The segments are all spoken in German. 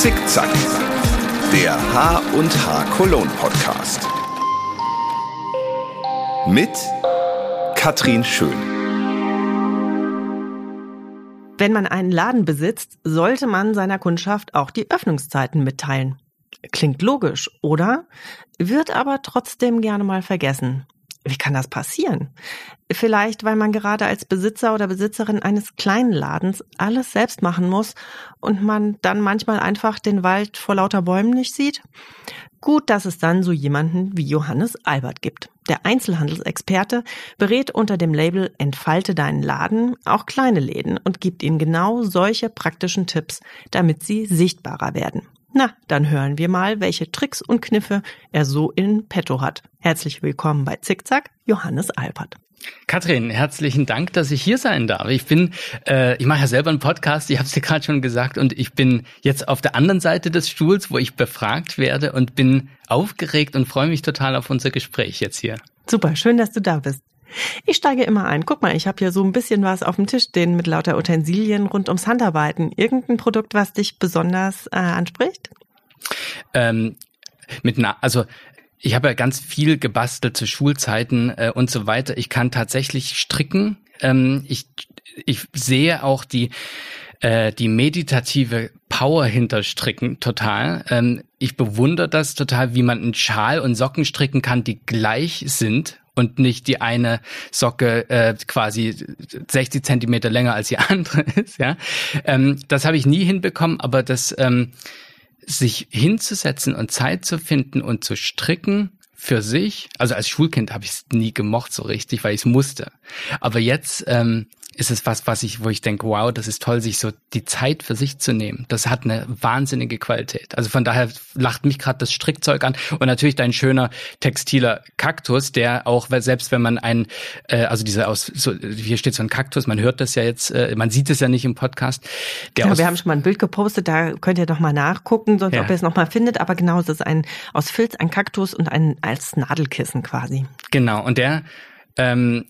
Zickzack, der H und H Cologne Podcast. Mit Katrin Schön. Wenn man einen Laden besitzt, sollte man seiner Kundschaft auch die Öffnungszeiten mitteilen. Klingt logisch, oder? Wird aber trotzdem gerne mal vergessen. Wie kann das passieren? Vielleicht, weil man gerade als Besitzer oder Besitzerin eines kleinen Ladens alles selbst machen muss und man dann manchmal einfach den Wald vor lauter Bäumen nicht sieht? Gut, dass es dann so jemanden wie Johannes Albert gibt. Der Einzelhandelsexperte berät unter dem Label Entfalte deinen Laden auch kleine Läden und gibt ihnen genau solche praktischen Tipps, damit sie sichtbarer werden. Na, dann hören wir mal, welche Tricks und Kniffe er so in petto hat. Herzlich willkommen bei Zickzack, Johannes Albert. Katrin, herzlichen Dank, dass ich hier sein darf. Ich bin, äh, ich mache ja selber einen Podcast, ich habe es dir gerade schon gesagt, und ich bin jetzt auf der anderen Seite des Stuhls, wo ich befragt werde und bin aufgeregt und freue mich total auf unser Gespräch jetzt hier. Super, schön, dass du da bist. Ich steige immer ein. Guck mal, ich habe hier so ein bisschen was auf dem Tisch stehen mit lauter Utensilien rund ums Handarbeiten. Irgendein Produkt, was dich besonders äh, anspricht? Ähm, mit na also ich habe ja ganz viel gebastelt zu Schulzeiten äh, und so weiter. Ich kann tatsächlich stricken. Ähm, ich, ich sehe auch die äh, die meditative Power hinter Stricken total. Ähm, ich bewundere das total, wie man einen Schal und Socken stricken kann, die gleich sind und nicht die eine Socke äh, quasi 60 Zentimeter länger als die andere ist. Ja, ähm, das habe ich nie hinbekommen, aber das ähm, sich hinzusetzen und Zeit zu finden und zu stricken für sich. Also als Schulkind habe ich es nie gemocht so richtig, weil ich es musste. Aber jetzt ähm, ist es was, was ich, wo ich denke, wow, das ist toll, sich so die Zeit für sich zu nehmen. Das hat eine wahnsinnige Qualität. Also von daher lacht mich gerade das Strickzeug an und natürlich dein schöner textiler Kaktus, der auch, selbst wenn man ein, äh, also dieser aus, so, hier steht so ein Kaktus, man hört das ja jetzt, äh, man sieht es ja nicht im Podcast. Der genau, wir haben schon mal ein Bild gepostet, da könnt ihr noch mal nachgucken, sonst ja. ob ihr es noch mal findet. Aber genau, es ist ein aus Filz, ein Kaktus und ein als Nadelkissen quasi. Genau und der ähm,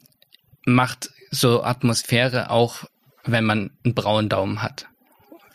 macht so Atmosphäre auch, wenn man einen braunen Daumen hat.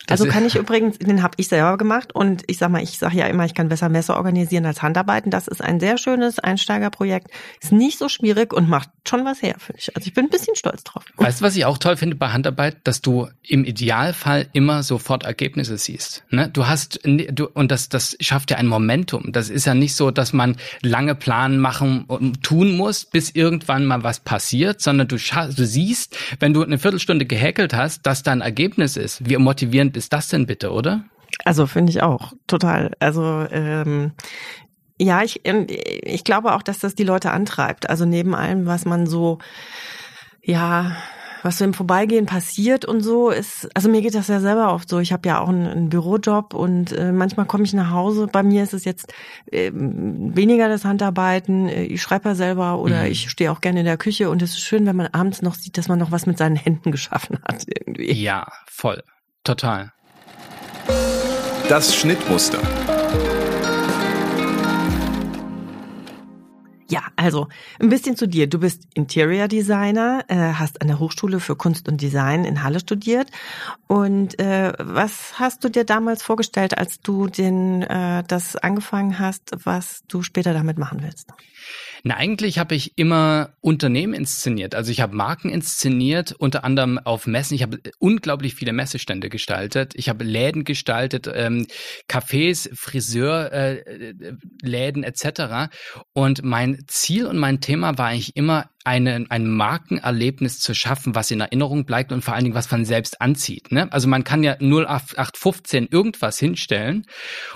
Also kann ich übrigens, den habe ich selber gemacht und ich sag mal, ich sage ja immer, ich kann besser Messer organisieren als Handarbeiten. Das ist ein sehr schönes Einsteigerprojekt. Ist nicht so schwierig und macht schon was her, finde ich. Also ich bin ein bisschen stolz drauf. Weißt du, was ich auch toll finde bei Handarbeit, dass du im Idealfall immer sofort Ergebnisse siehst. Ne? Du hast du und das das schafft ja ein Momentum. Das ist ja nicht so, dass man lange Planen machen und tun muss, bis irgendwann mal was passiert, sondern du du siehst, wenn du eine Viertelstunde gehäkelt hast, dass da ein Ergebnis ist. Wie motivierend ist das denn bitte, oder? Also finde ich auch total. Also ähm, ja, ich, ähm, ich glaube auch, dass das die Leute antreibt. Also neben allem, was man so, ja, was so im Vorbeigehen passiert und so ist, also mir geht das ja selber oft so. Ich habe ja auch einen, einen Bürojob und äh, manchmal komme ich nach Hause. Bei mir ist es jetzt äh, weniger das Handarbeiten. Äh, ich schreibe ja selber oder mhm. ich stehe auch gerne in der Küche und es ist schön, wenn man abends noch sieht, dass man noch was mit seinen Händen geschaffen hat irgendwie. Ja, voll. Total. Das Schnittmuster. Ja, also ein bisschen zu dir. Du bist Interior Designer, äh, hast an der Hochschule für Kunst und Design in Halle studiert. Und äh, was hast du dir damals vorgestellt, als du den äh, das angefangen hast, was du später damit machen willst? Na, eigentlich habe ich immer Unternehmen inszeniert. Also ich habe Marken inszeniert, unter anderem auf Messen. Ich habe unglaublich viele Messestände gestaltet. Ich habe Läden gestaltet, ähm, Cafés, Friseurläden äh, etc. Und mein Ziel und mein Thema war eigentlich immer eine, ein Markenerlebnis zu schaffen, was in Erinnerung bleibt und vor allen Dingen was man selbst anzieht. Ne? Also man kann ja 0815 irgendwas hinstellen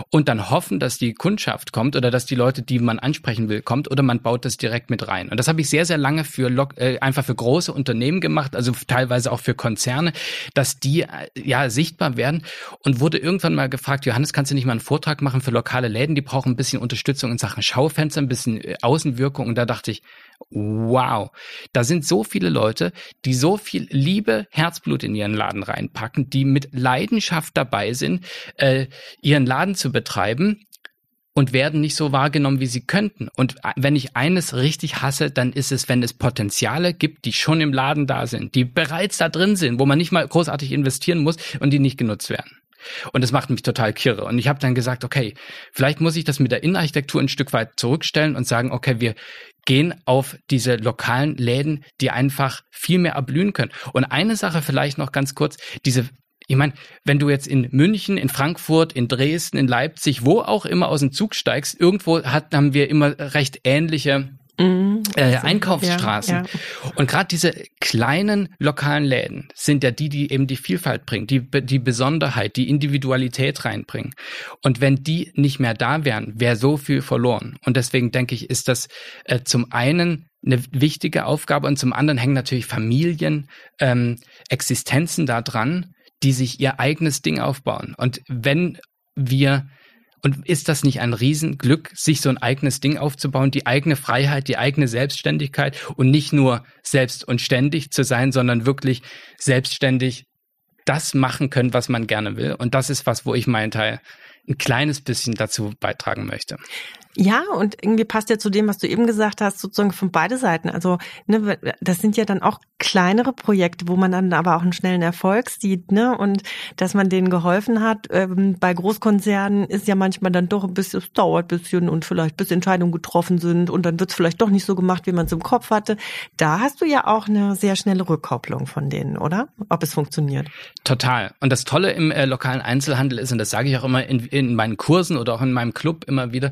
und dann hoffen, dass die Kundschaft kommt oder dass die Leute, die man ansprechen will, kommt oder man baut das direkt mit rein. Und das habe ich sehr, sehr lange für äh, einfach für große Unternehmen gemacht, also teilweise auch für Konzerne, dass die äh, ja sichtbar werden und wurde irgendwann mal gefragt, Johannes, kannst du nicht mal einen Vortrag machen für lokale Läden? Die brauchen ein bisschen Unterstützung in Sachen Schaufenster, ein bisschen äh, Außenwirkung. Und da dachte ich, wow, da sind so viele Leute, die so viel Liebe, Herzblut in ihren Laden reinpacken, die mit Leidenschaft dabei sind, äh, ihren Laden zu betreiben und werden nicht so wahrgenommen, wie sie könnten. Und wenn ich eines richtig hasse, dann ist es, wenn es Potenziale gibt, die schon im Laden da sind, die bereits da drin sind, wo man nicht mal großartig investieren muss und die nicht genutzt werden. Und das macht mich total kirre. Und ich habe dann gesagt, okay, vielleicht muss ich das mit der Innenarchitektur ein Stück weit zurückstellen und sagen, okay, wir gehen auf diese lokalen Läden, die einfach viel mehr erblühen können. Und eine Sache vielleicht noch ganz kurz, diese ich meine, wenn du jetzt in München, in Frankfurt, in Dresden, in Leipzig, wo auch immer aus dem Zug steigst, irgendwo hat, haben wir immer recht ähnliche Mhm. Äh, Einkaufsstraßen. Ja, ja. Und gerade diese kleinen lokalen Läden sind ja die, die eben die Vielfalt bringen, die, die Besonderheit, die Individualität reinbringen. Und wenn die nicht mehr da wären, wäre so viel verloren. Und deswegen denke ich, ist das äh, zum einen eine wichtige Aufgabe und zum anderen hängen natürlich Familien, ähm, Existenzen da dran, die sich ihr eigenes Ding aufbauen. Und wenn wir und ist das nicht ein Riesenglück, sich so ein eigenes Ding aufzubauen, die eigene Freiheit, die eigene Selbstständigkeit und nicht nur selbst und ständig zu sein, sondern wirklich selbstständig das machen können, was man gerne will. Und das ist was, wo ich meinen Teil ein kleines bisschen dazu beitragen möchte. Ja, und irgendwie passt ja zu dem, was du eben gesagt hast, sozusagen von beide Seiten. Also, ne, das sind ja dann auch kleinere Projekte, wo man dann aber auch einen schnellen Erfolg sieht, ne? Und dass man denen geholfen hat. Ähm, bei Großkonzernen ist ja manchmal dann doch ein bisschen, es dauert ein bisschen und vielleicht bis Entscheidungen getroffen sind und dann wird es vielleicht doch nicht so gemacht, wie man es im Kopf hatte. Da hast du ja auch eine sehr schnelle Rückkopplung von denen, oder? Ob es funktioniert. Total. Und das Tolle im äh, lokalen Einzelhandel ist, und das sage ich auch immer in, in meinen Kursen oder auch in meinem Club immer wieder,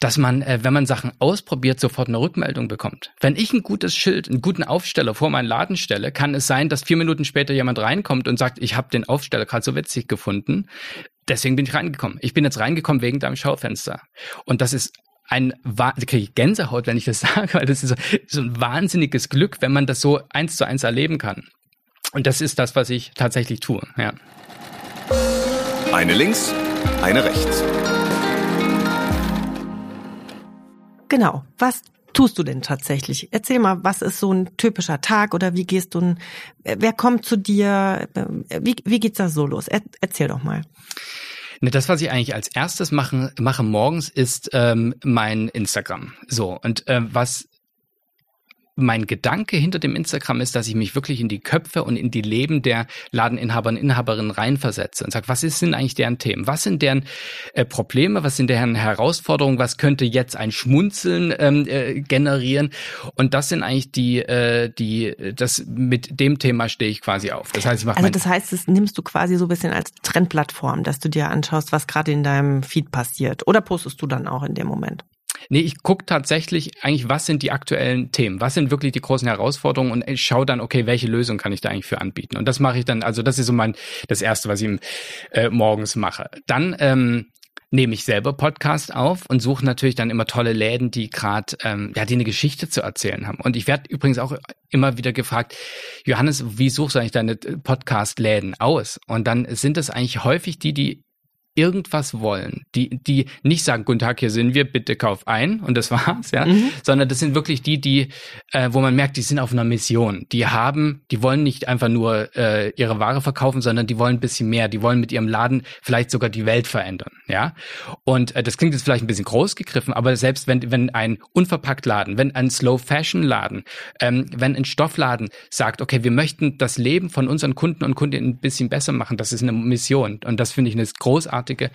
dass man, äh, wenn man Sachen ausprobiert, sofort eine Rückmeldung bekommt. Wenn ich ein gutes Schild, einen guten Aufsteller vor meinen Laden stelle, kann es sein, dass vier Minuten später jemand reinkommt und sagt, ich habe den Aufsteller gerade so witzig gefunden. Deswegen bin ich reingekommen. Ich bin jetzt reingekommen wegen deinem Schaufenster. Und das ist ein da kriege ich Gänsehaut, wenn ich das sage, weil das ist so, so ein wahnsinniges Glück, wenn man das so eins zu eins erleben kann. Und das ist das, was ich tatsächlich tue. Ja. Eine links, eine rechts. Genau. Was tust du denn tatsächlich? Erzähl mal, was ist so ein typischer Tag oder wie gehst du, wer kommt zu dir? Wie, wie geht's da so los? erzähl doch mal. Ne, das, was ich eigentlich als erstes mache, mache morgens, ist ähm, mein Instagram. So, und äh, was mein Gedanke hinter dem Instagram ist, dass ich mich wirklich in die Köpfe und in die Leben der Ladeninhaber und Inhaberinnen reinversetze und sage, was sind eigentlich deren Themen? Was sind deren äh, Probleme? Was sind deren Herausforderungen? Was könnte jetzt ein Schmunzeln ähm, äh, generieren? Und das sind eigentlich die, äh, die, das mit dem Thema stehe ich quasi auf. Das heißt, ich mache Also das heißt, das nimmst du quasi so ein bisschen als Trendplattform, dass du dir anschaust, was gerade in deinem Feed passiert. Oder postest du dann auch in dem Moment? Nee, ich gucke tatsächlich eigentlich, was sind die aktuellen Themen, was sind wirklich die großen Herausforderungen und ich schaue dann, okay, welche Lösung kann ich da eigentlich für anbieten. Und das mache ich dann, also das ist so mein, das Erste, was ich äh, morgens mache. Dann ähm, nehme ich selber Podcast auf und suche natürlich dann immer tolle Läden, die gerade, ähm, ja, die eine Geschichte zu erzählen haben. Und ich werde übrigens auch immer wieder gefragt, Johannes, wie suchst du eigentlich deine Podcast-Läden aus? Und dann sind das eigentlich häufig die, die irgendwas wollen, die, die nicht sagen, guten Tag, hier sind wir, bitte kauf ein und das war's, ja, mhm. sondern das sind wirklich die, die, äh, wo man merkt, die sind auf einer Mission. Die haben, die wollen nicht einfach nur äh, ihre Ware verkaufen, sondern die wollen ein bisschen mehr. Die wollen mit ihrem Laden vielleicht sogar die Welt verändern, ja. Und äh, das klingt jetzt vielleicht ein bisschen groß gegriffen, aber selbst wenn, wenn ein unverpackt Laden, wenn ein Slow Fashion Laden, ähm, wenn ein Stoffladen sagt, okay, wir möchten das Leben von unseren Kunden und Kundinnen ein bisschen besser machen, das ist eine Mission und das finde ich eine großartige großartige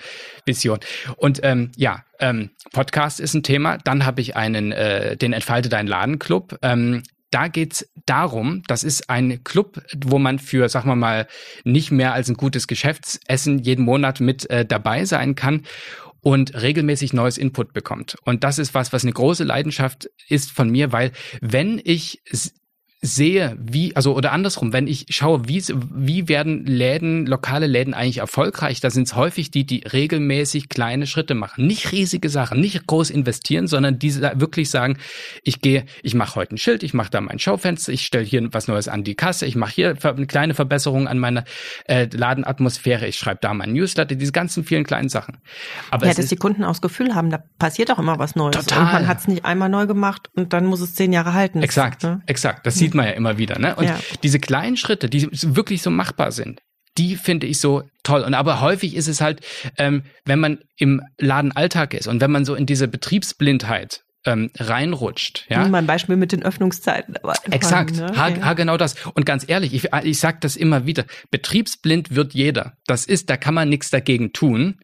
Vision. Und ähm, ja, ähm, Podcast ist ein Thema. Dann habe ich einen, äh, den Entfalte dein Laden Club. Ähm, da geht's darum, das ist ein Club, wo man für, sagen wir mal, nicht mehr als ein gutes Geschäftsessen jeden Monat mit äh, dabei sein kann und regelmäßig neues Input bekommt. Und das ist was, was eine große Leidenschaft ist von mir, weil wenn ich sehe, wie, also oder andersrum, wenn ich schaue, wie, wie werden Läden, lokale Läden eigentlich erfolgreich, da sind es häufig die, die regelmäßig kleine Schritte machen. Nicht riesige Sachen, nicht groß investieren, sondern die wirklich sagen, ich gehe, ich mache heute ein Schild, ich mache da mein Schaufenster, ich stelle hier was Neues an die Kasse, ich mache hier eine kleine Verbesserung an meiner äh, Ladenatmosphäre, ich schreibe da mein Newsletter, diese ganzen vielen kleinen Sachen. Aber ja, dass die Kunden auch das Gefühl haben, da passiert auch immer was Neues. Total. Und man hat es nicht einmal neu gemacht und dann muss es zehn Jahre halten. Exakt, ne? exakt. Das sieht sieht man ja immer wieder. Ne? Und ja. diese kleinen Schritte, die wirklich so machbar sind, die finde ich so toll. Und aber häufig ist es halt, ähm, wenn man im Ladenalltag ist und wenn man so in diese Betriebsblindheit ähm, reinrutscht. Ja? Mein Beispiel mit den Öffnungszeiten. Aber Exakt, ne? ha, ha, genau das. Und ganz ehrlich, ich, ich sage das immer wieder, betriebsblind wird jeder. Das ist, da kann man nichts dagegen tun.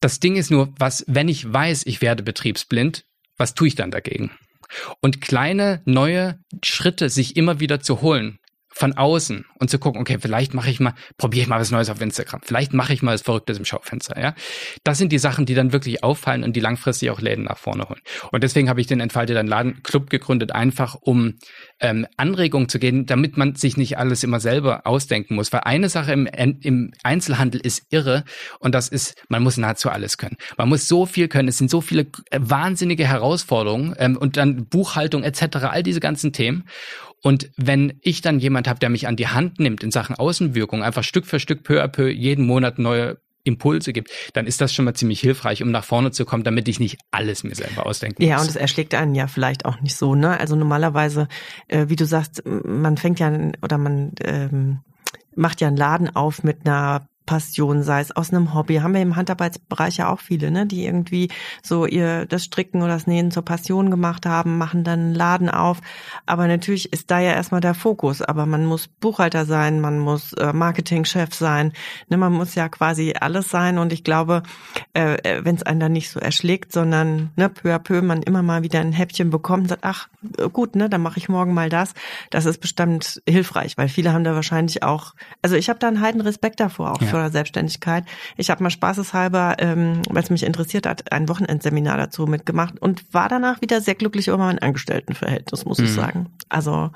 Das Ding ist nur, was, wenn ich weiß, ich werde betriebsblind, was tue ich dann dagegen? Und kleine neue Schritte sich immer wieder zu holen, von außen und zu gucken, okay, vielleicht mache ich mal, probiere ich mal was Neues auf Instagram, vielleicht mache ich mal was Verrücktes im Schaufenster, ja. Das sind die Sachen, die dann wirklich auffallen und die langfristig auch Läden nach vorne holen. Und deswegen habe ich den Entfalte dein Laden Club gegründet, einfach um ähm, Anregungen zu geben, damit man sich nicht alles immer selber ausdenken muss. Weil eine Sache im, im Einzelhandel ist irre und das ist, man muss nahezu alles können. Man muss so viel können. Es sind so viele äh, wahnsinnige Herausforderungen ähm, und dann Buchhaltung etc., all diese ganzen Themen. Und wenn ich dann jemand habe, der mich an die Hand nimmt in Sachen Außenwirkung, einfach Stück für Stück, peu à peu, jeden Monat neue Impulse gibt, dann ist das schon mal ziemlich hilfreich, um nach vorne zu kommen, damit ich nicht alles mir selber ausdenken muss. Ja, und es erschlägt einen ja vielleicht auch nicht so, ne? Also normalerweise, äh, wie du sagst, man fängt ja oder man ähm, macht ja einen Laden auf mit einer Passion, sei es aus einem Hobby. Haben wir im Handarbeitsbereich ja auch viele, ne, die irgendwie so ihr das Stricken oder das Nähen zur Passion gemacht haben, machen dann einen Laden auf. Aber natürlich ist da ja erstmal der Fokus. Aber man muss Buchhalter sein, man muss äh, Marketingchef sein, ne, man muss ja quasi alles sein. Und ich glaube, äh, äh wenn es einen dann nicht so erschlägt, sondern ne, peu à peu man immer mal wieder ein Häppchen bekommt, sagt, ach gut, ne, dann mache ich morgen mal das. Das ist bestimmt hilfreich, weil viele haben da wahrscheinlich auch, also ich habe da einen heiden Respekt davor auch ja. für oder Selbstständigkeit. Ich habe mal spaßeshalber, ähm, weil es mich interessiert hat, ein Wochenendseminar dazu mitgemacht und war danach wieder sehr glücklich über mein Angestelltenverhältnis, muss mhm. ich sagen. Also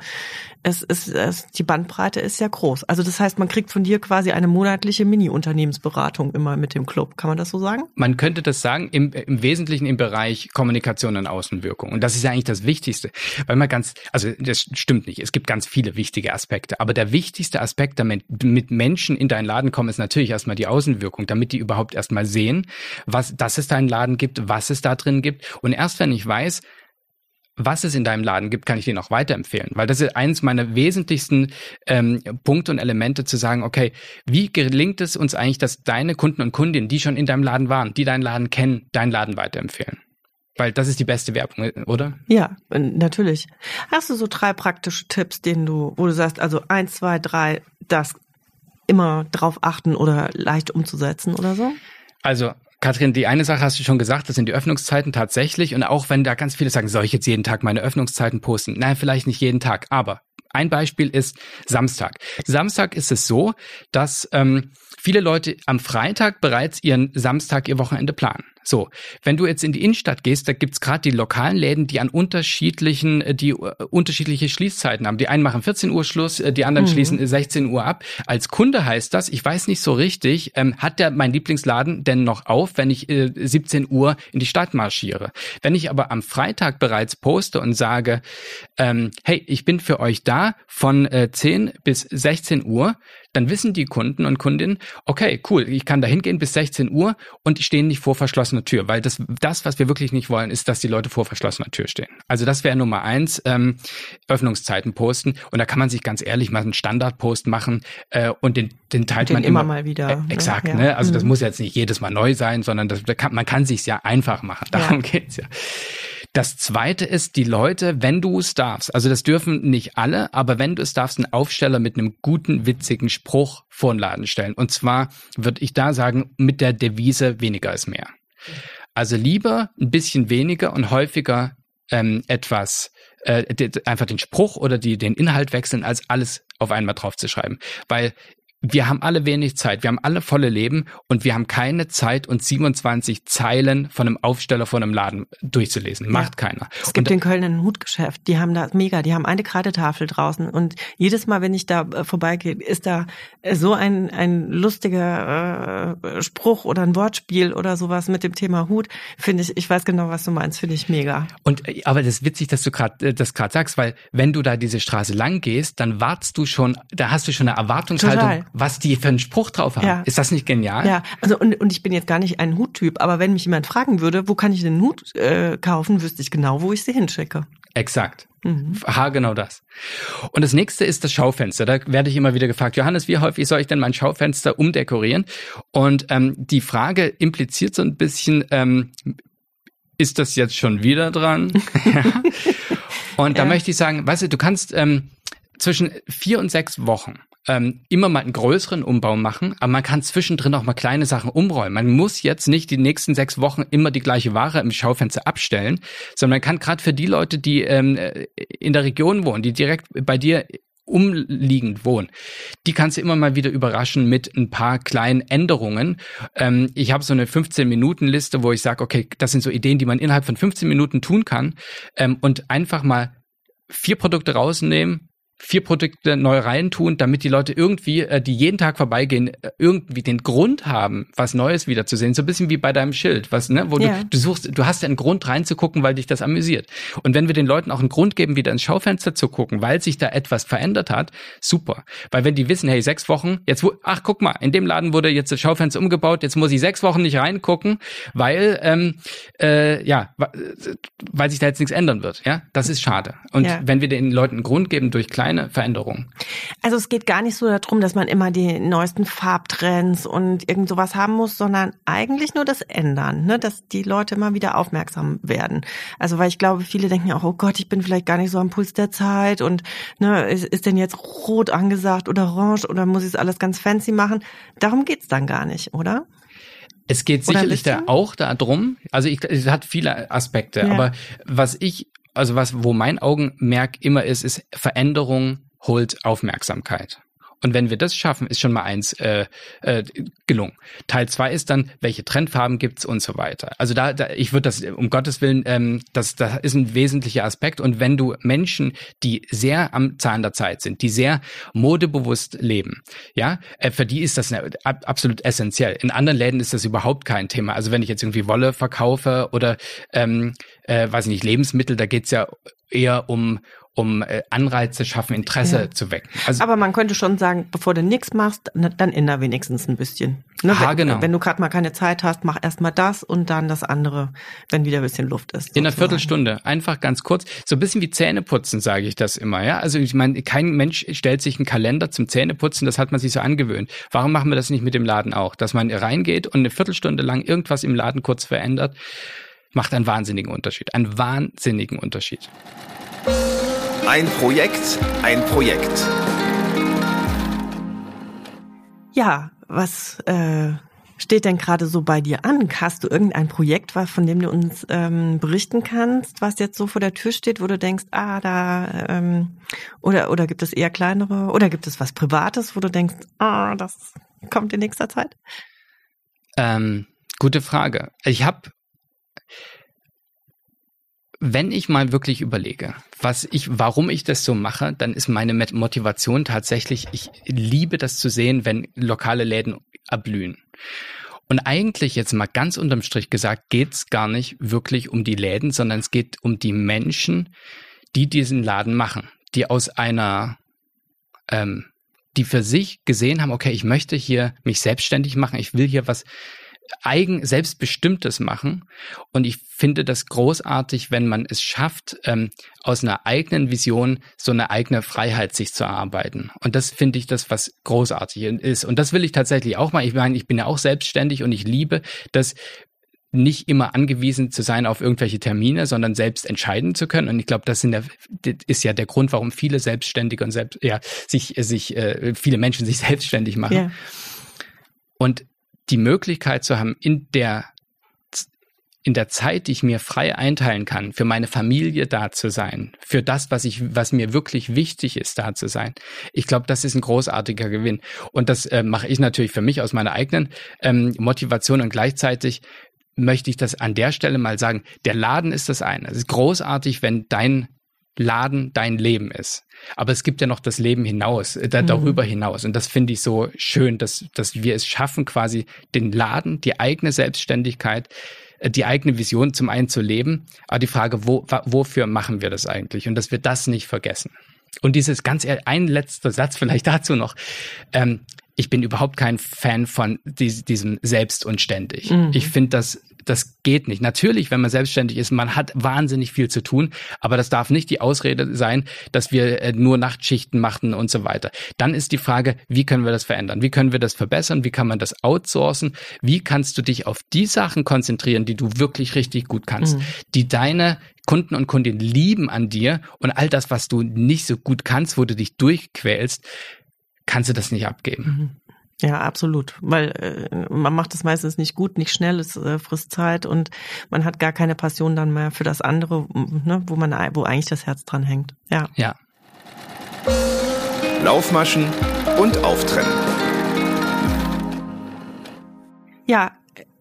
es ist, es, die Bandbreite ist ja groß. Also das heißt, man kriegt von dir quasi eine monatliche Mini-Unternehmensberatung immer mit dem Club. Kann man das so sagen? Man könnte das sagen, im, im Wesentlichen im Bereich Kommunikation und Außenwirkung. Und das ist ja eigentlich das Wichtigste. Weil man ganz, also das stimmt nicht. Es gibt ganz viele wichtige Aspekte. Aber der wichtigste Aspekt, damit mit Menschen in deinen Laden kommen, ist natürlich erstmal die Außenwirkung, damit die überhaupt erstmal sehen, was, dass es deinen Laden gibt, was es da drin gibt. Und erst wenn ich weiß, was es in deinem Laden gibt, kann ich den auch weiterempfehlen. Weil das ist eines meiner wesentlichsten ähm, Punkte und Elemente zu sagen, okay, wie gelingt es uns eigentlich, dass deine Kunden und Kundinnen, die schon in deinem Laden waren, die deinen Laden kennen, deinen Laden weiterempfehlen? Weil das ist die beste Werbung, oder? Ja, natürlich. Hast du so drei praktische Tipps, denen du, wo du sagst, also eins, zwei, drei, das immer drauf achten oder leicht umzusetzen oder so? Also Kathrin, die eine Sache hast du schon gesagt, das sind die Öffnungszeiten tatsächlich. Und auch wenn da ganz viele sagen, soll ich jetzt jeden Tag meine Öffnungszeiten posten? Nein, vielleicht nicht jeden Tag, aber ein Beispiel ist Samstag. Samstag ist es so, dass ähm, viele Leute am Freitag bereits ihren Samstag, ihr Wochenende planen. So, wenn du jetzt in die Innenstadt gehst, da gibt's gerade die lokalen Läden, die an unterschiedlichen, äh, die uh, unterschiedliche Schließzeiten haben. Die einen machen 14 Uhr Schluss, äh, die anderen mhm. schließen 16 Uhr ab. Als Kunde heißt das, ich weiß nicht so richtig, ähm, hat der mein Lieblingsladen denn noch auf, wenn ich äh, 17 Uhr in die Stadt marschiere? Wenn ich aber am Freitag bereits poste und sage, ähm, hey, ich bin für euch da von äh, 10 bis 16 Uhr, dann wissen die Kunden und Kundinnen, okay, cool, ich kann da hingehen bis 16 Uhr und die stehen nicht vor verschlossener Tür, weil das, das, was wir wirklich nicht wollen, ist, dass die Leute vor verschlossener Tür stehen. Also das wäre Nummer eins, ähm, Öffnungszeiten posten und da kann man sich ganz ehrlich mal einen Standardpost machen äh, und den, den teilt den man immer, immer mal wieder. Äh, ne? exakt, ja. ne? Also mhm. das muss jetzt nicht jedes Mal neu sein, sondern das, man kann sich's ja einfach machen. Darum ja. geht's ja. Das zweite ist, die Leute, wenn du es darfst, also das dürfen nicht alle, aber wenn du es darfst, einen Aufsteller mit einem guten, witzigen Spruch vor den Laden stellen. Und zwar würde ich da sagen, mit der Devise weniger ist mehr. Also lieber ein bisschen weniger und häufiger ähm, etwas, äh, einfach den Spruch oder die, den Inhalt wechseln, als alles auf einmal draufzuschreiben. Weil wir haben alle wenig Zeit, wir haben alle volle Leben und wir haben keine Zeit, uns 27 Zeilen von einem Aufsteller von einem Laden durchzulesen. Macht ja. keiner. Es gibt und, in Köln ein Hutgeschäft, die haben da mega, die haben eine Kreidetafel draußen und jedes Mal, wenn ich da äh, vorbeigehe, ist da äh, so ein, ein lustiger äh, Spruch oder ein Wortspiel oder sowas mit dem Thema Hut, finde ich, ich weiß genau, was du meinst, finde ich mega. Und äh, aber das ist witzig, dass du gerade das gerade sagst, weil wenn du da diese Straße lang gehst, dann wartest du schon, da hast du schon eine Erwartungshaltung. Total was die für einen Spruch drauf haben. Ja. Ist das nicht genial? Ja, also und, und ich bin jetzt gar nicht ein Huttyp, aber wenn mich jemand fragen würde, wo kann ich den Hut äh, kaufen, wüsste ich genau, wo ich sie hinschicke. Exakt. Mhm. Ha, genau das. Und das nächste ist das Schaufenster. Da werde ich immer wieder gefragt, Johannes, wie häufig soll ich denn mein Schaufenster umdekorieren? Und ähm, die Frage impliziert so ein bisschen, ähm, ist das jetzt schon wieder dran? Und da möchte ich sagen, weißt du, du kannst ähm, zwischen vier und sechs Wochen ähm, immer mal einen größeren Umbau machen, aber man kann zwischendrin auch mal kleine Sachen umräumen. Man muss jetzt nicht die nächsten sechs Wochen immer die gleiche Ware im Schaufenster abstellen, sondern man kann gerade für die Leute, die ähm, in der Region wohnen, die direkt bei dir umliegend wohnen, die kannst du immer mal wieder überraschen mit ein paar kleinen Änderungen. Ähm, ich habe so eine 15-Minuten-Liste, wo ich sage, okay, das sind so Ideen, die man innerhalb von 15 Minuten tun kann ähm, und einfach mal vier Produkte rausnehmen, vier Produkte neu reintun, damit die Leute irgendwie, äh, die jeden Tag vorbeigehen, äh, irgendwie den Grund haben, was Neues wiederzusehen. So ein bisschen wie bei deinem Schild, was, ne, wo ja. du, du suchst, du hast ja einen Grund reinzugucken, weil dich das amüsiert. Und wenn wir den Leuten auch einen Grund geben, wieder ins Schaufenster zu gucken, weil sich da etwas verändert hat, super. Weil wenn die wissen, hey, sechs Wochen, jetzt, ach, guck mal, in dem Laden wurde jetzt das Schaufenster umgebaut, jetzt muss ich sechs Wochen nicht reingucken, weil, ähm, äh, ja, weil sich da jetzt nichts ändern wird, ja, das ist schade. Und ja. wenn wir den Leuten einen Grund geben durch kleine kleine Veränderungen. Also es geht gar nicht so darum, dass man immer die neuesten Farbtrends und irgend sowas haben muss, sondern eigentlich nur das Ändern, ne? dass die Leute immer wieder aufmerksam werden. Also weil ich glaube, viele denken ja auch, oh Gott, ich bin vielleicht gar nicht so am Puls der Zeit und ne, ist, ist denn jetzt rot angesagt oder orange oder muss ich es alles ganz fancy machen? Darum geht's dann gar nicht, oder? Es geht sicherlich da auch darum, also ich, es hat viele Aspekte, ja. aber was ich also was, wo mein Augenmerk immer ist, ist Veränderung holt Aufmerksamkeit. Und wenn wir das schaffen, ist schon mal eins äh, äh, gelungen. Teil zwei ist dann, welche Trendfarben gibt's und so weiter. Also da, da ich würde das um Gottes willen, ähm, das, das ist ein wesentlicher Aspekt. Und wenn du Menschen, die sehr am Zahn der Zeit sind, die sehr modebewusst leben, ja, äh, für die ist das eine, ab, absolut essentiell. In anderen Läden ist das überhaupt kein Thema. Also wenn ich jetzt irgendwie Wolle verkaufe oder ähm, äh, weiß ich nicht, Lebensmittel, da geht's ja eher um um äh, Anreize schaffen, Interesse ja. zu wecken. Also, Aber man könnte schon sagen, bevor du nichts machst, dann änder wenigstens ein bisschen. Ne? Ha, wenn, genau. wenn du gerade mal keine Zeit hast, mach erst mal das und dann das andere, wenn wieder ein bisschen Luft ist. Sozusagen. In einer Viertelstunde, einfach ganz kurz. So ein bisschen wie Zähneputzen, sage ich das immer. Ja, Also ich meine, kein Mensch stellt sich einen Kalender zum Zähneputzen, das hat man sich so angewöhnt. Warum machen wir das nicht mit dem Laden auch? Dass man reingeht und eine Viertelstunde lang irgendwas im Laden kurz verändert, macht einen wahnsinnigen Unterschied. Einen wahnsinnigen Unterschied. Ein Projekt, ein Projekt. Ja, was äh, steht denn gerade so bei dir an? Hast du irgendein Projekt, von dem du uns ähm, berichten kannst, was jetzt so vor der Tür steht, wo du denkst, ah, da ähm, oder oder gibt es eher kleinere oder gibt es was Privates, wo du denkst, ah, das kommt in nächster Zeit? Ähm, gute Frage. Ich habe wenn ich mal wirklich überlege, was ich, warum ich das so mache, dann ist meine Motivation tatsächlich, ich liebe das zu sehen, wenn lokale Läden erblühen. Und eigentlich jetzt mal ganz unterm Strich gesagt, geht's gar nicht wirklich um die Läden, sondern es geht um die Menschen, die diesen Laden machen, die aus einer, ähm, die für sich gesehen haben, okay, ich möchte hier mich selbstständig machen, ich will hier was eigen, selbstbestimmtes machen. Und ich finde das großartig, wenn man es schafft, ähm, aus einer eigenen Vision so eine eigene Freiheit sich zu erarbeiten. Und das finde ich das, was großartig ist. Und das will ich tatsächlich auch mal. Ich meine, ich bin ja auch selbstständig und ich liebe das, nicht immer angewiesen zu sein auf irgendwelche Termine, sondern selbst entscheiden zu können. Und ich glaube, das, der, das ist ja der Grund, warum viele Selbstständige und selbst, ja, sich, sich, äh, viele Menschen sich selbstständig machen. Ja. Und die Möglichkeit zu haben, in der in der Zeit, die ich mir frei einteilen kann, für meine Familie da zu sein, für das, was ich, was mir wirklich wichtig ist, da zu sein. Ich glaube, das ist ein großartiger Gewinn. Und das äh, mache ich natürlich für mich aus meiner eigenen ähm, Motivation und gleichzeitig möchte ich das an der Stelle mal sagen. Der Laden ist das eine. Es ist großartig, wenn dein Laden dein Leben ist. Aber es gibt ja noch das Leben hinaus, äh, da, mhm. darüber hinaus. Und das finde ich so schön, dass, dass wir es schaffen, quasi den Laden, die eigene Selbstständigkeit, äh, die eigene Vision zum einen zu leben. Aber die Frage, wo, wofür machen wir das eigentlich? Und dass wir das nicht vergessen. Und dieses ganz, ein letzter Satz vielleicht dazu noch. Ähm, ich bin überhaupt kein Fan von diesem selbst und ständig. Mhm. Ich finde das das geht nicht. Natürlich, wenn man selbstständig ist, man hat wahnsinnig viel zu tun, aber das darf nicht die Ausrede sein, dass wir äh, nur Nachtschichten machen und so weiter. Dann ist die Frage, wie können wir das verändern? Wie können wir das verbessern? Wie kann man das outsourcen? Wie kannst du dich auf die Sachen konzentrieren, die du wirklich richtig gut kannst, mhm. die deine Kunden und Kundinnen lieben an dir und all das, was du nicht so gut kannst, wo du dich durchquälst, kannst du das nicht abgeben. Mhm. Ja, absolut. Weil äh, man macht es meistens nicht gut, nicht schnell, es äh, frisst Zeit und man hat gar keine Passion dann mehr für das andere, ne, wo man wo eigentlich das Herz dran hängt. Ja. Ja. Laufmaschen und Auftrennen. Ja,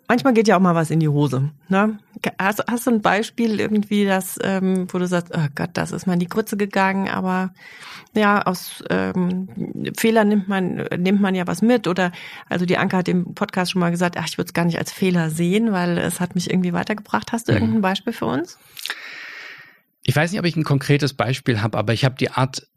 manchmal geht ja auch mal was in die Hose. Ne? Hast, hast du ein Beispiel irgendwie, das, ähm, wo du sagst, oh Gott, das ist mal in die Grütze gegangen, aber ja, aus ähm, Fehler nimmt man, nimmt man ja was mit. Oder also die Anke hat im Podcast schon mal gesagt, ach, ich würde es gar nicht als Fehler sehen, weil es hat mich irgendwie weitergebracht. Hast du mhm. irgendein Beispiel für uns? Ich weiß nicht, ob ich ein konkretes Beispiel habe, aber ich habe die Art,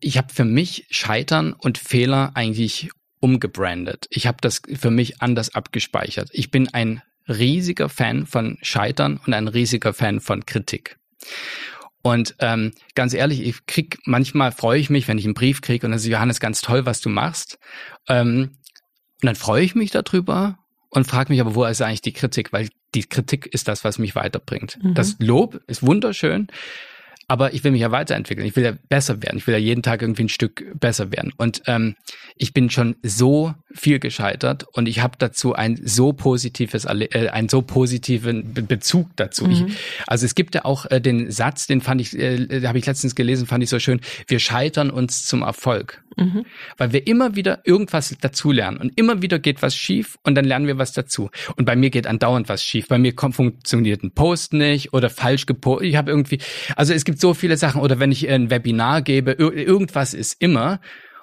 ich habe für mich Scheitern und Fehler eigentlich umgebrandet. Ich habe das für mich anders abgespeichert. Ich bin ein riesiger Fan von Scheitern und ein riesiger Fan von Kritik. Und ähm, ganz ehrlich, ich krieg manchmal freue ich mich, wenn ich einen Brief kriege und dann ist Johannes ganz toll, was du machst. Ähm, und dann freue ich mich darüber und frage mich aber, wo ist eigentlich die Kritik? Weil die Kritik ist das, was mich weiterbringt. Mhm. Das Lob ist wunderschön, aber ich will mich ja weiterentwickeln. Ich will ja besser werden. Ich will ja jeden Tag irgendwie ein Stück besser werden. Und ähm, ich bin schon so viel gescheitert und ich habe dazu ein so positives, äh, einen so positiven Be Bezug dazu. Mhm. Ich, also es gibt ja auch äh, den Satz, den fand ich, äh, habe ich letztens gelesen, fand ich so schön. Wir scheitern uns zum Erfolg. Mhm. Weil wir immer wieder irgendwas dazulernen und immer wieder geht was schief und dann lernen wir was dazu. Und bei mir geht andauernd was schief. Bei mir funktioniert ein Post nicht oder falsch gepostet. Ich habe irgendwie, also es gibt so viele Sachen oder wenn ich ein Webinar gebe, irgendwas ist immer.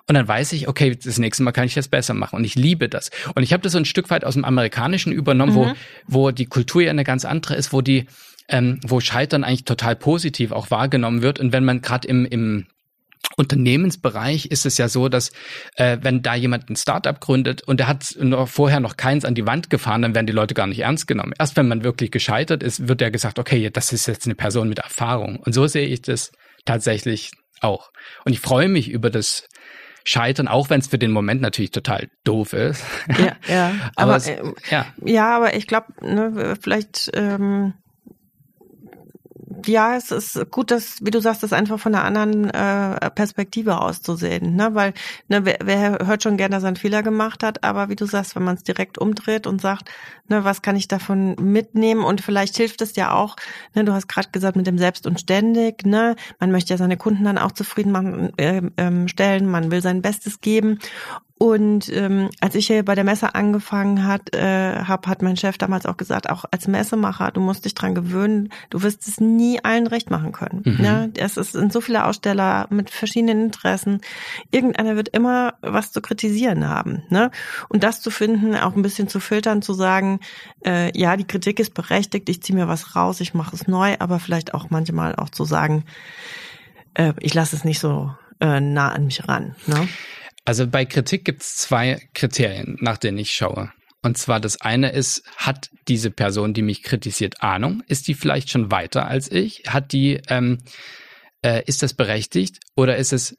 Und dann weiß ich, okay, das nächste Mal kann ich das besser machen. Und ich liebe das. Und ich habe das so ein Stück weit aus dem Amerikanischen übernommen, mhm. wo, wo die Kultur ja eine ganz andere ist, wo die, ähm, wo Scheitern eigentlich total positiv auch wahrgenommen wird. Und wenn man gerade im, im Unternehmensbereich ist es ja so, dass äh, wenn da jemand ein Startup gründet und der hat noch vorher noch keins an die Wand gefahren, dann werden die Leute gar nicht ernst genommen. Erst wenn man wirklich gescheitert ist, wird ja gesagt, okay, das ist jetzt eine Person mit Erfahrung. Und so sehe ich das tatsächlich auch. Und ich freue mich über das Scheitern, auch wenn es für den Moment natürlich total doof ist. Ja, ja. aber, aber es, äh, ja. ja, aber ich glaube, ne, vielleicht ähm, ja, es ist gut, dass, wie du sagst, das einfach von einer anderen äh, Perspektive auszusehen, ne? Weil ne, wer, wer hört schon gerne, dass er einen Fehler gemacht hat, aber wie du sagst, wenn man es direkt umdreht und sagt, ne, was kann ich davon mitnehmen? Und vielleicht hilft es ja auch, ne, du hast gerade gesagt mit dem Selbst und ständig, ne, man möchte ja seine Kunden dann auch zufrieden machen, äh, ähm, stellen, man will sein Bestes geben und ähm, als ich hier bei der Messe angefangen hat, äh, hab, hat mein Chef damals auch gesagt, auch als Messemacher, du musst dich dran gewöhnen, du wirst es nie allen recht machen können. Mhm. Ja, es sind so viele Aussteller mit verschiedenen Interessen. Irgendeiner wird immer was zu kritisieren haben. Ne? Und das zu finden, auch ein bisschen zu filtern, zu sagen, äh, ja, die Kritik ist berechtigt, ich ziehe mir was raus, ich mache es neu, aber vielleicht auch manchmal auch zu sagen, äh, ich lasse es nicht so äh, nah an mich ran. Ne? Also bei Kritik gibt es zwei Kriterien, nach denen ich schaue. Und zwar das eine ist, hat diese Person, die mich kritisiert, Ahnung? Ist die vielleicht schon weiter als ich? Hat die, ähm, äh, ist das berechtigt? Oder ist es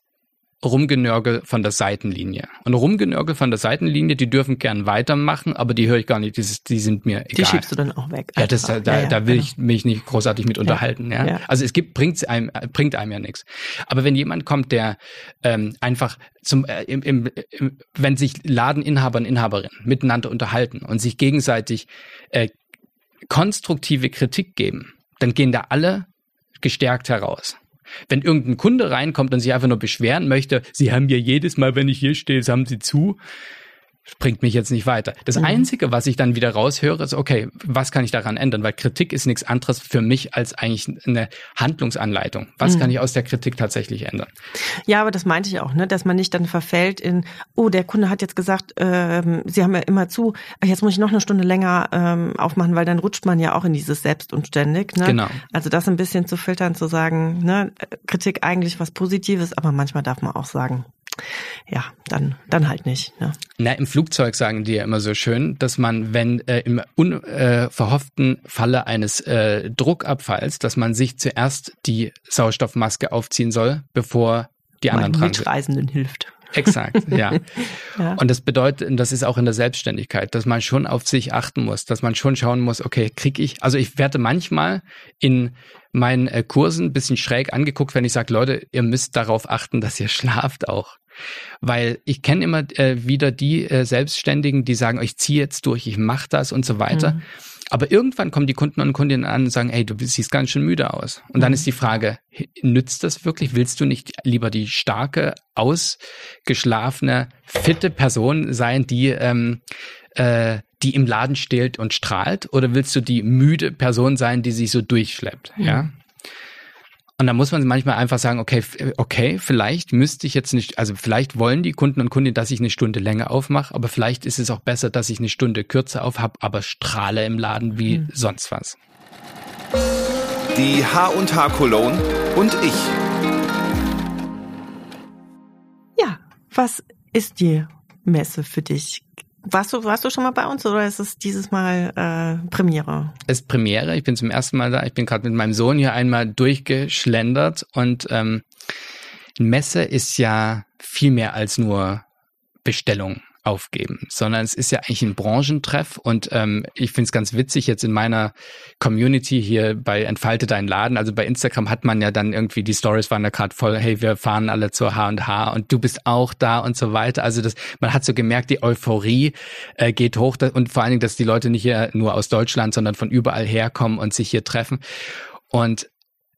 Rumgenörgel von der Seitenlinie. Und Rumgenörgel von der Seitenlinie, die dürfen gern weitermachen, aber die höre ich gar nicht, die, die sind mir egal. Die schiebst du dann auch weg. Ja, das, da, ja, ja, da will genau. ich mich nicht großartig mit unterhalten. Ja, ja. Also es gibt, bringt einem, bringt einem ja nichts. Aber wenn jemand kommt, der ähm, einfach zum, äh, im, im, im, wenn sich Ladeninhaber und Inhaberinnen miteinander unterhalten und sich gegenseitig äh, konstruktive Kritik geben, dann gehen da alle gestärkt heraus. Wenn irgendein Kunde reinkommt und sich einfach nur beschweren möchte, Sie haben ja jedes Mal, wenn ich hier stehe, haben Sie zu, bringt mich jetzt nicht weiter. Das mhm. Einzige, was ich dann wieder raushöre, ist, okay, was kann ich daran ändern? Weil Kritik ist nichts anderes für mich als eigentlich eine Handlungsanleitung. Was mhm. kann ich aus der Kritik tatsächlich ändern? Ja, aber das meinte ich auch, ne, dass man nicht dann verfällt in, oh, der Kunde hat jetzt gesagt, ähm, Sie haben ja immer zu, jetzt muss ich noch eine Stunde länger ähm, aufmachen, weil dann rutscht man ja auch in dieses Selbst und ständig. Ne? Genau. Also das ein bisschen zu filtern, zu sagen, ne, Kritik eigentlich was Positives, aber manchmal darf man auch sagen, ja, dann, dann halt nicht. Ne? Na, im Flugzeug sagen die ja immer so schön, dass man, wenn äh, im unverhofften äh, Falle eines äh, Druckabfalls, dass man sich zuerst die Sauerstoffmaske aufziehen soll, bevor die anderen dran sind. Mitreisenden hilft. Exakt, ja. ja. Und das bedeutet, und das ist auch in der Selbstständigkeit, dass man schon auf sich achten muss, dass man schon schauen muss, okay, krieg ich, also ich werde manchmal in meinen äh, Kursen ein bisschen schräg angeguckt, wenn ich sage, Leute, ihr müsst darauf achten, dass ihr schlaft auch. Weil ich kenne immer äh, wieder die äh, Selbstständigen, die sagen, ich ziehe jetzt durch, ich mache das und so weiter. Mhm. Aber irgendwann kommen die Kunden und Kundinnen an und sagen, hey, du siehst ganz schön müde aus. Und dann mhm. ist die Frage, nützt das wirklich? Willst du nicht lieber die starke, ausgeschlafene, fitte Person sein, die, ähm, äh, die im Laden steht und strahlt? Oder willst du die müde Person sein, die sich so durchschleppt? Mhm. Ja. Und da muss man manchmal einfach sagen, okay, okay, vielleicht müsste ich jetzt nicht, also vielleicht wollen die Kunden und Kundinnen, dass ich eine Stunde länger aufmache, aber vielleicht ist es auch besser, dass ich eine Stunde kürzer aufhab, aber strahle im Laden wie mhm. sonst was. Die H&H Cologne und ich. Ja, was ist die Messe für dich? Warst du, warst du schon mal bei uns oder ist es dieses Mal äh, Premiere? Es ist Premiere. Ich bin zum ersten Mal da. Ich bin gerade mit meinem Sohn hier einmal durchgeschlendert und ähm, Messe ist ja viel mehr als nur Bestellung aufgeben, sondern es ist ja eigentlich ein Branchentreff und ähm, ich finde es ganz witzig jetzt in meiner Community hier bei Entfalte deinen Laden, also bei Instagram hat man ja dann irgendwie, die Stories waren da gerade voll, hey, wir fahren alle zur H&H und du bist auch da und so weiter. Also das, man hat so gemerkt, die Euphorie äh, geht hoch und vor allen Dingen, dass die Leute nicht hier nur aus Deutschland, sondern von überall herkommen und sich hier treffen. Und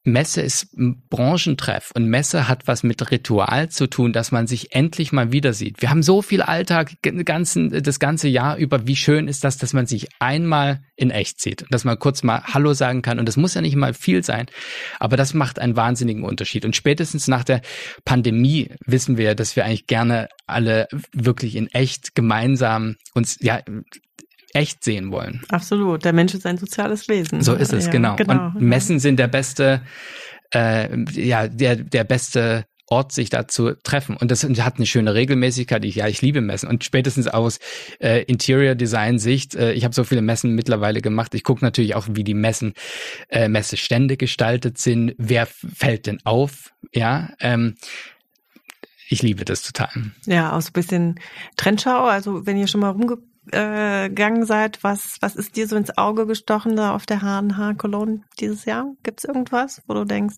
Messe ist ein Branchentreff und Messe hat was mit Ritual zu tun, dass man sich endlich mal wieder sieht. Wir haben so viel Alltag ganzen, das ganze Jahr über. Wie schön ist das, dass man sich einmal in echt sieht, dass man kurz mal Hallo sagen kann. Und das muss ja nicht mal viel sein, aber das macht einen wahnsinnigen Unterschied. Und spätestens nach der Pandemie wissen wir, dass wir eigentlich gerne alle wirklich in echt gemeinsam uns ja echt sehen wollen. Absolut. Der Mensch ist ein soziales Wesen. So ist es, ja, genau. genau. Und Messen sind der beste, äh, ja, der, der beste Ort, sich da zu treffen. Und das hat eine schöne Regelmäßigkeit. Ich, ja, ich liebe Messen. Und spätestens aus äh, Interior Design Sicht, äh, ich habe so viele Messen mittlerweile gemacht. Ich gucke natürlich auch, wie die Messen, äh, Messestände gestaltet sind. Wer fällt denn auf? Ja, ähm, ich liebe das total. Ja, auch so ein bisschen Trendschau. Also wenn ihr schon mal rumge äh, gegangen seid, was, was ist dir so ins Auge gestochen da auf der H&H Cologne dieses Jahr? Gibt es irgendwas, wo du denkst,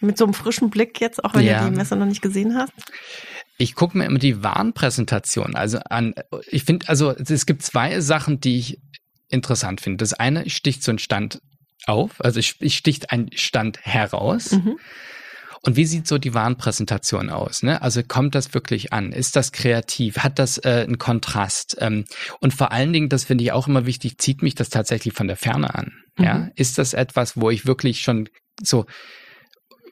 mit so einem frischen Blick jetzt, auch wenn ja. du die Messe noch nicht gesehen hast? Ich gucke mir immer die Warnpräsentation also an. Ich finde, also es gibt zwei Sachen, die ich interessant finde. Das eine sticht so ein Stand auf, also ich, ich sticht ein Stand heraus. Mhm. Und wie sieht so die Warenpräsentation aus? Ne? Also kommt das wirklich an? Ist das kreativ? Hat das äh, einen Kontrast? Ähm, und vor allen Dingen, das finde ich auch immer wichtig, zieht mich das tatsächlich von der Ferne an? Mhm. Ja, ist das etwas, wo ich wirklich schon so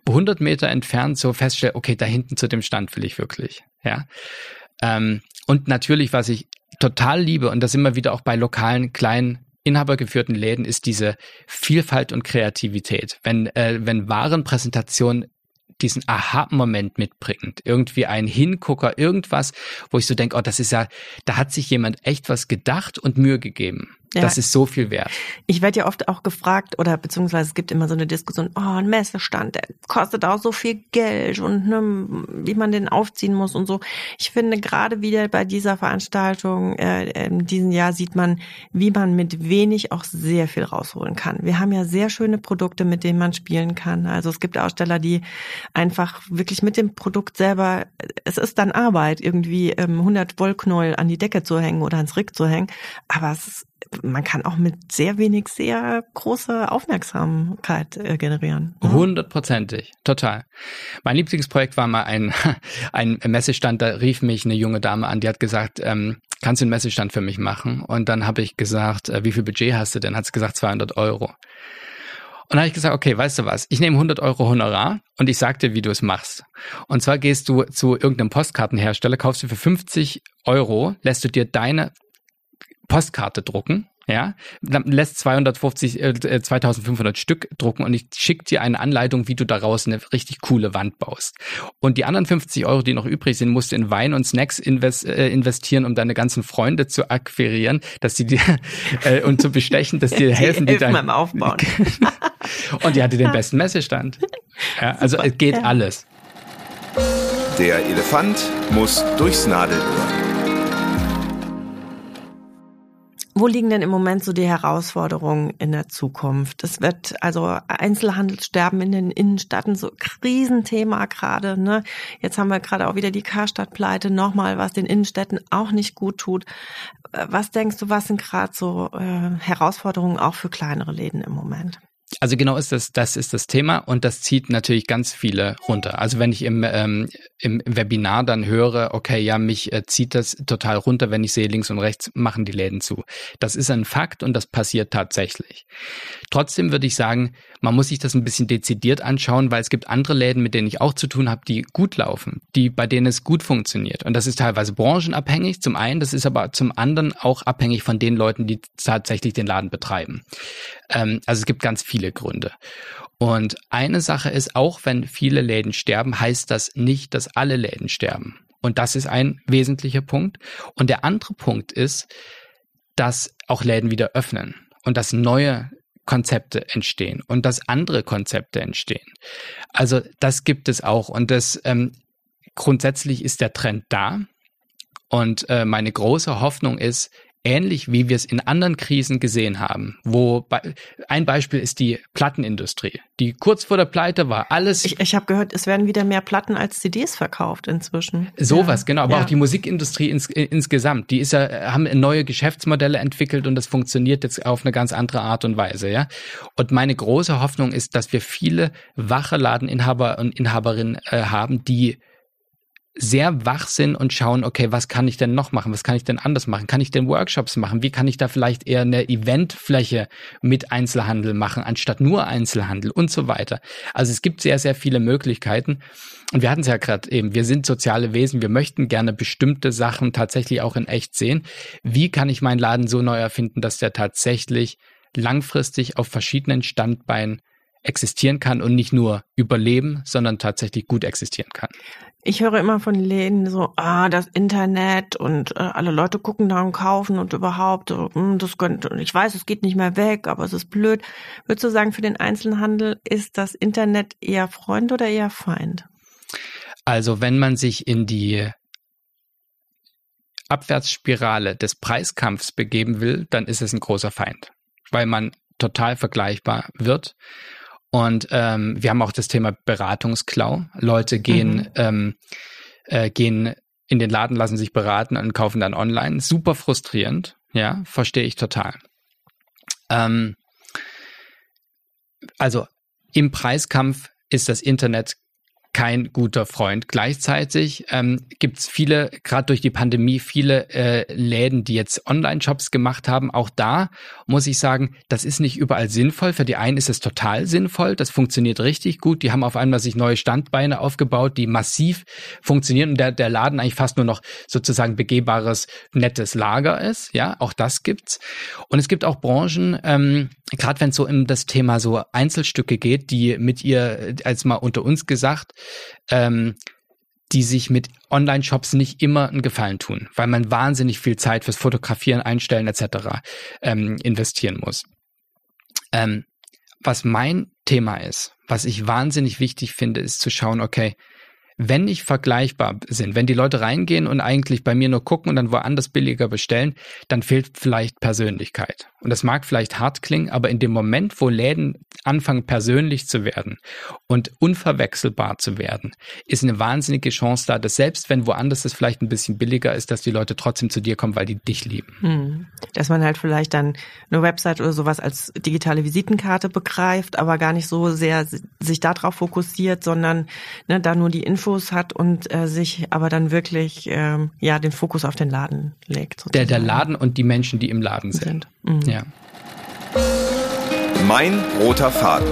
100 Meter entfernt so feststelle, okay, da hinten zu dem Stand will ich wirklich. Ja. Ähm, und natürlich, was ich total liebe, und das immer wieder auch bei lokalen kleinen inhabergeführten Läden ist diese Vielfalt und Kreativität. Wenn, äh, wenn Warenpräsentation diesen Aha-Moment mitbringt. Irgendwie ein Hingucker, irgendwas, wo ich so denke, oh, das ist ja, da hat sich jemand echt was gedacht und Mühe gegeben. Ja. Das ist so viel wert. Ich werde ja oft auch gefragt, oder beziehungsweise es gibt immer so eine Diskussion, oh, ein Messestand, der kostet auch so viel Geld und ne, wie man den aufziehen muss und so. Ich finde gerade wieder bei dieser Veranstaltung äh, in diesem Jahr sieht man, wie man mit wenig auch sehr viel rausholen kann. Wir haben ja sehr schöne Produkte, mit denen man spielen kann. Also es gibt Aussteller, die einfach wirklich mit dem Produkt selber, es ist dann Arbeit, irgendwie ähm, 100 Wollknäuel an die Decke zu hängen oder ans Rick zu hängen, aber es ist man kann auch mit sehr wenig sehr große Aufmerksamkeit äh, generieren. Ne? Hundertprozentig, total. Mein Lieblingsprojekt war mal ein, ein Messestand, da rief mich eine junge Dame an, die hat gesagt, ähm, kannst du einen Messestand für mich machen? Und dann habe ich gesagt, äh, wie viel Budget hast du denn? Hat sie gesagt, 200 Euro. Und dann habe ich gesagt, okay, weißt du was, ich nehme 100 Euro Honorar und ich sag dir, wie du es machst. Und zwar gehst du zu irgendeinem Postkartenhersteller, kaufst du für 50 Euro, lässt du dir deine Postkarte drucken, ja, lässt 250, äh, 2500 Stück drucken und ich schicke dir eine Anleitung, wie du daraus eine richtig coole Wand baust. Und die anderen 50 Euro, die noch übrig sind, musst du in Wein und Snacks invest, äh, investieren, um deine ganzen Freunde zu akquirieren, dass sie dir äh, und zu bestechen, dass dir helfen, die, die dein, beim Aufbauen. und die hatte den besten Messestand. Ja, also es geht ja. alles. Der Elefant muss durchs Nadelöhr. Wo liegen denn im Moment so die Herausforderungen in der Zukunft? Es wird also Einzelhandelssterben in den Innenstädten so Krisenthema gerade. Ne? Jetzt haben wir gerade auch wieder die Karstadtpleite nochmal, was den Innenstädten auch nicht gut tut. Was denkst du, was sind gerade so äh, Herausforderungen auch für kleinere Läden im Moment? Also genau ist das, das ist das Thema und das zieht natürlich ganz viele runter. Also wenn ich im, ähm, im Webinar dann höre, okay, ja, mich äh, zieht das total runter, wenn ich sehe, links und rechts machen die Läden zu. Das ist ein Fakt und das passiert tatsächlich. Trotzdem würde ich sagen, man muss sich das ein bisschen dezidiert anschauen, weil es gibt andere Läden, mit denen ich auch zu tun habe, die gut laufen, die, bei denen es gut funktioniert. Und das ist teilweise branchenabhängig, zum einen, das ist aber zum anderen auch abhängig von den Leuten, die tatsächlich den Laden betreiben. Ähm, also es gibt ganz viele Gründe. Und eine Sache ist, auch wenn viele Läden sterben, heißt das nicht, dass alle Läden sterben. Und das ist ein wesentlicher Punkt. Und der andere Punkt ist, dass auch Läden wieder öffnen und dass neue Konzepte entstehen und dass andere Konzepte entstehen. Also das gibt es auch und das ähm, grundsätzlich ist der Trend da. Und äh, meine große Hoffnung ist, ähnlich wie wir es in anderen Krisen gesehen haben, wo bei, ein Beispiel ist die Plattenindustrie, die kurz vor der Pleite war. Alles. Ich, ich habe gehört, es werden wieder mehr Platten als CDs verkauft inzwischen. Sowas, ja. genau. Aber ja. auch die Musikindustrie ins, insgesamt, die ist ja, haben neue Geschäftsmodelle entwickelt und das funktioniert jetzt auf eine ganz andere Art und Weise, ja. Und meine große Hoffnung ist, dass wir viele wache Ladeninhaber und Inhaberinnen äh, haben, die sehr wach sind und schauen, okay, was kann ich denn noch machen? Was kann ich denn anders machen? Kann ich denn Workshops machen? Wie kann ich da vielleicht eher eine Eventfläche mit Einzelhandel machen, anstatt nur Einzelhandel und so weiter? Also es gibt sehr, sehr viele Möglichkeiten. Und wir hatten es ja gerade eben, wir sind soziale Wesen, wir möchten gerne bestimmte Sachen tatsächlich auch in echt sehen. Wie kann ich meinen Laden so neu erfinden, dass der tatsächlich langfristig auf verschiedenen Standbeinen existieren kann und nicht nur überleben, sondern tatsächlich gut existieren kann. Ich höre immer von Läden so, ah, das Internet und äh, alle Leute gucken da und kaufen und überhaupt, so, hm, das könnte, ich weiß, es geht nicht mehr weg, aber es ist blöd. Würdest du sagen, für den Einzelhandel ist das Internet eher Freund oder eher Feind? Also wenn man sich in die Abwärtsspirale des Preiskampfs begeben will, dann ist es ein großer Feind, weil man total vergleichbar wird und ähm, wir haben auch das Thema Beratungsklau. Leute gehen, mhm. ähm, äh, gehen in den Laden, lassen sich beraten und kaufen dann online. Super frustrierend, ja, verstehe ich total. Ähm, also im Preiskampf ist das Internet kein guter Freund. Gleichzeitig ähm, gibt es viele, gerade durch die Pandemie, viele äh, Läden, die jetzt Online-Shops gemacht haben. Auch da muss ich sagen, das ist nicht überall sinnvoll. Für die einen ist es total sinnvoll, das funktioniert richtig gut. Die haben auf einmal sich neue Standbeine aufgebaut, die massiv funktionieren und der, der Laden eigentlich fast nur noch sozusagen begehbares, nettes Lager ist. Ja, auch das gibt's. Und es gibt auch Branchen, ähm, gerade wenn es so um das Thema so Einzelstücke geht, die mit ihr, als mal unter uns gesagt, ähm, die sich mit Online-Shops nicht immer einen Gefallen tun, weil man wahnsinnig viel Zeit fürs Fotografieren, Einstellen etc. Ähm, investieren muss. Ähm, was mein Thema ist, was ich wahnsinnig wichtig finde, ist zu schauen, okay, wenn nicht vergleichbar sind, wenn die Leute reingehen und eigentlich bei mir nur gucken und dann woanders billiger bestellen, dann fehlt vielleicht Persönlichkeit. Und das mag vielleicht hart klingen, aber in dem Moment, wo Läden anfangen persönlich zu werden und unverwechselbar zu werden, ist eine wahnsinnige Chance da, dass selbst wenn woanders es vielleicht ein bisschen billiger ist, dass die Leute trotzdem zu dir kommen, weil die dich lieben. Hm. Dass man halt vielleicht dann eine Website oder sowas als digitale Visitenkarte begreift, aber gar nicht so sehr sich darauf fokussiert, sondern ne, da nur die Infos hat und äh, sich aber dann wirklich ähm, ja den Fokus auf den Laden legt. Der, der Laden und die Menschen, die im Laden sind. sind. Mhm. Ja. Mein roter Faden.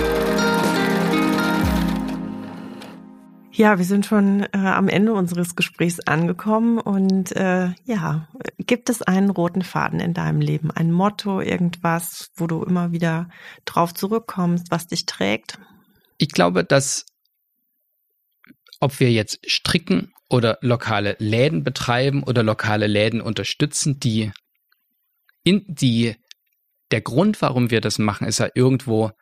Ja, wir sind schon äh, am Ende unseres Gesprächs angekommen und äh, ja, gibt es einen roten Faden in deinem Leben, ein Motto, irgendwas, wo du immer wieder drauf zurückkommst, was dich trägt? Ich glaube, dass ob wir jetzt stricken oder lokale Läden betreiben oder lokale Läden unterstützen, die in die der Grund, warum wir das machen, ist ja irgendwo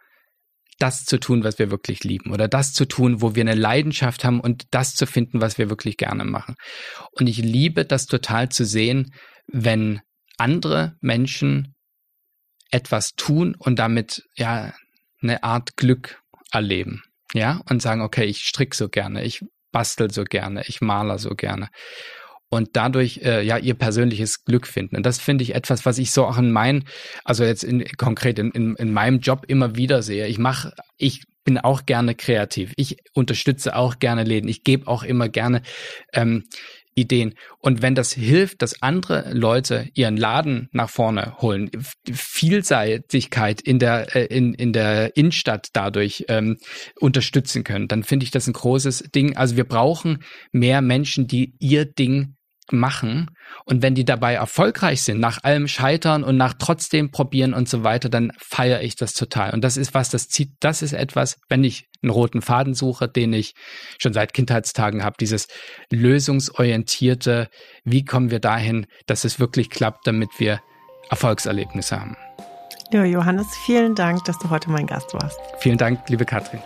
das zu tun, was wir wirklich lieben oder das zu tun, wo wir eine Leidenschaft haben und das zu finden, was wir wirklich gerne machen. Und ich liebe das total zu sehen, wenn andere Menschen etwas tun und damit ja eine Art Glück erleben. Ja, und sagen, okay, ich strick so gerne, ich bastel so gerne, ich maler so gerne und dadurch äh, ja ihr persönliches Glück finden. Und das finde ich etwas, was ich so auch in meinen, also jetzt in, konkret in, in, in meinem Job immer wieder sehe. Ich mache, ich bin auch gerne kreativ. Ich unterstütze auch gerne Läden. Ich gebe auch immer gerne ähm, Ideen. Und wenn das hilft, dass andere Leute ihren Laden nach vorne holen, Vielseitigkeit in der, äh, in, in der Innenstadt dadurch ähm, unterstützen können, dann finde ich das ein großes Ding. Also wir brauchen mehr Menschen, die ihr Ding machen und wenn die dabei erfolgreich sind, nach allem Scheitern und nach trotzdem probieren und so weiter, dann feiere ich das total. Und das ist was, das zieht, das ist etwas, wenn ich einen roten Faden suche, den ich schon seit Kindheitstagen habe, dieses lösungsorientierte, wie kommen wir dahin, dass es wirklich klappt, damit wir Erfolgserlebnisse haben. Ja, Johannes, vielen Dank, dass du heute mein Gast warst. Vielen Dank, liebe Katrin.